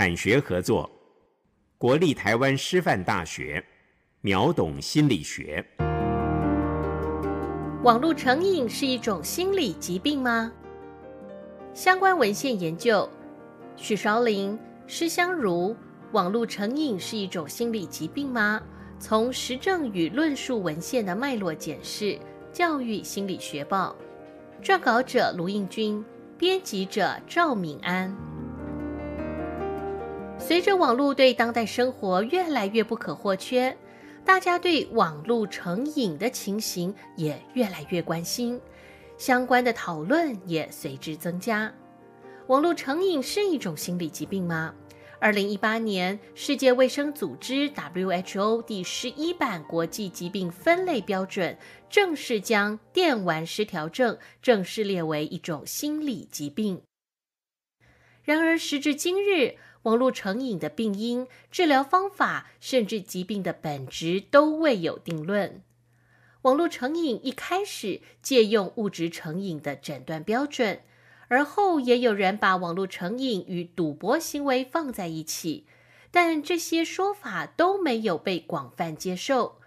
产学合作，国立台湾师范大学，秒懂心理学。网络成瘾是一种心理疾病吗？相关文献研究，许绍麟、施香如，网络成瘾是一种心理疾病吗？从实证与论述文献的脉络检视，《教育心理学报》，撰稿者卢应君，编辑者赵敏安。随着网络对当代生活越来越不可或缺，大家对网络成瘾的情形也越来越关心，相关的讨论也随之增加。网络成瘾是一种心理疾病吗？二零一八年，世界卫生组织 （WHO） 第十一版国际疾病分类标准正式将电玩失调症正式列为一种心理疾病。然而，时至今日，网络成瘾的病因、治疗方法，甚至疾病的本质都未有定论。网络成瘾一开始借用物质成瘾的诊断标准，而后也有人把网络成瘾与赌博行为放在一起，但这些说法都没有被广泛接受。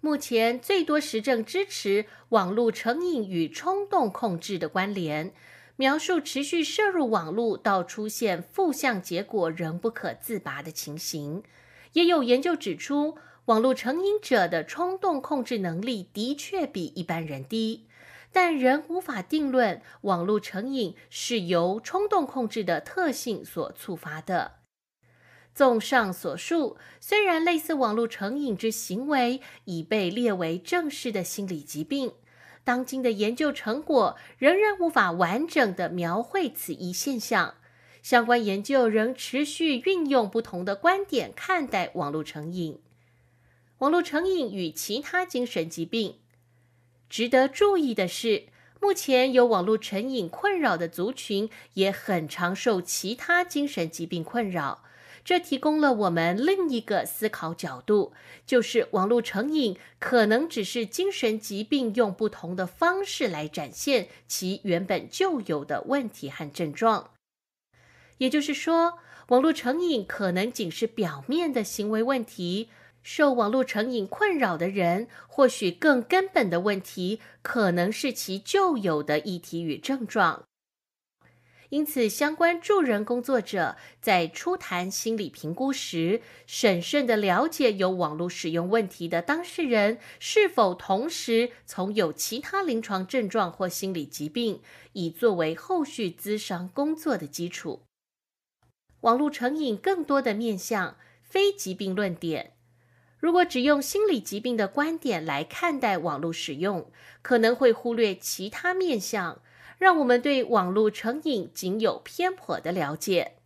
目前最多实证支持网络成瘾与冲动控制的关联。描述持续摄入网络到出现负向结果仍不可自拔的情形，也有研究指出，网络成瘾者的冲动控制能力的确比一般人低，但仍无法定论网络成瘾是由冲动控制的特性所触发的。综上所述，虽然类似网络成瘾之行为已被列为正式的心理疾病。当今的研究成果仍然无法完整地描绘此一现象，相关研究仍持续运用不同的观点看待网络成瘾。网络成瘾与其他精神疾病，值得注意的是，目前有网络成瘾困扰的族群也很常受其他精神疾病困扰。这提供了我们另一个思考角度，就是网络成瘾可能只是精神疾病用不同的方式来展现其原本就有的问题和症状。也就是说，网络成瘾可能仅是表面的行为问题，受网络成瘾困扰的人，或许更根本的问题可能是其旧有的议题与症状。因此，相关助人工作者在初谈心理评估时，审慎地了解有网络使用问题的当事人是否同时从有其他临床症状或心理疾病，以作为后续咨商工作的基础。网络成瘾更多的面向非疾病论点，如果只用心理疾病的观点来看待网络使用，可能会忽略其他面向。让我们对网络成瘾仅有偏颇的了解。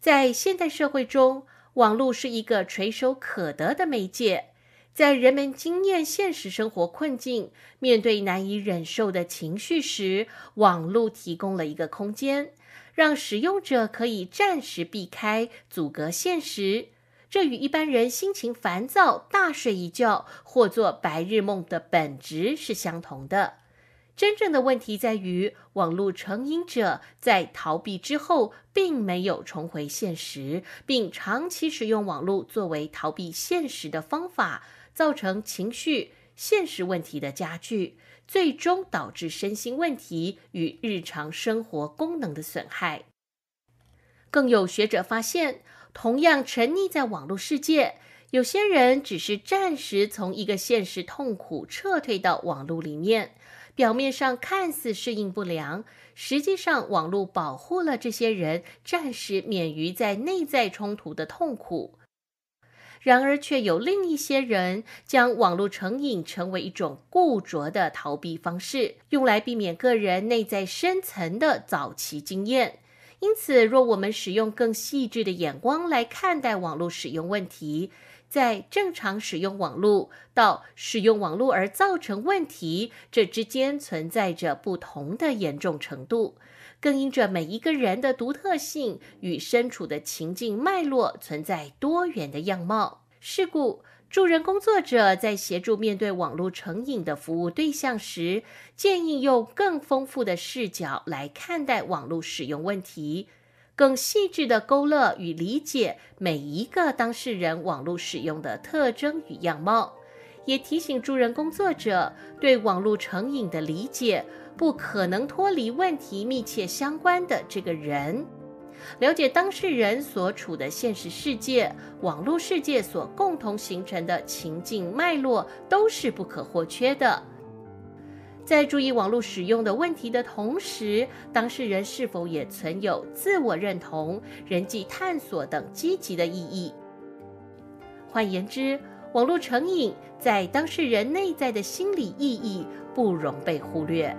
在现代社会中，网络是一个垂手可得的媒介。在人们经验现实生活困境、面对难以忍受的情绪时，网络提供了一个空间，让使用者可以暂时避开、阻隔现实。这与一般人心情烦躁、大睡一觉或做白日梦的本质是相同的。真正的问题在于，网络成瘾者在逃避之后，并没有重回现实，并长期使用网络作为逃避现实的方法，造成情绪、现实问题的加剧，最终导致身心问题与日常生活功能的损害。更有学者发现，同样沉溺在网络世界，有些人只是暂时从一个现实痛苦撤退到网络里面。表面上看似适应不良，实际上网络保护了这些人，暂时免于在内在冲突的痛苦。然而，却有另一些人将网络成瘾成为一种固着的逃避方式，用来避免个人内在深层的早期经验。因此，若我们使用更细致的眼光来看待网络使用问题，在正常使用网络到使用网络而造成问题，这之间存在着不同的严重程度，更因着每一个人的独特性与身处的情境脉络存在多元的样貌。事故，助人工作者在协助面对网络成瘾的服务对象时，建议用更丰富的视角来看待网络使用问题。更细致地勾勒与理解每一个当事人网络使用的特征与样貌，也提醒助人工作者对网络成瘾的理解不可能脱离问题密切相关的这个人，了解当事人所处的现实世界、网络世界所共同形成的情境脉络都是不可或缺的。在注意网络使用的问题的同时，当事人是否也存有自我认同、人际探索等积极的意义？换言之，网络成瘾在当事人内在的心理意义不容被忽略。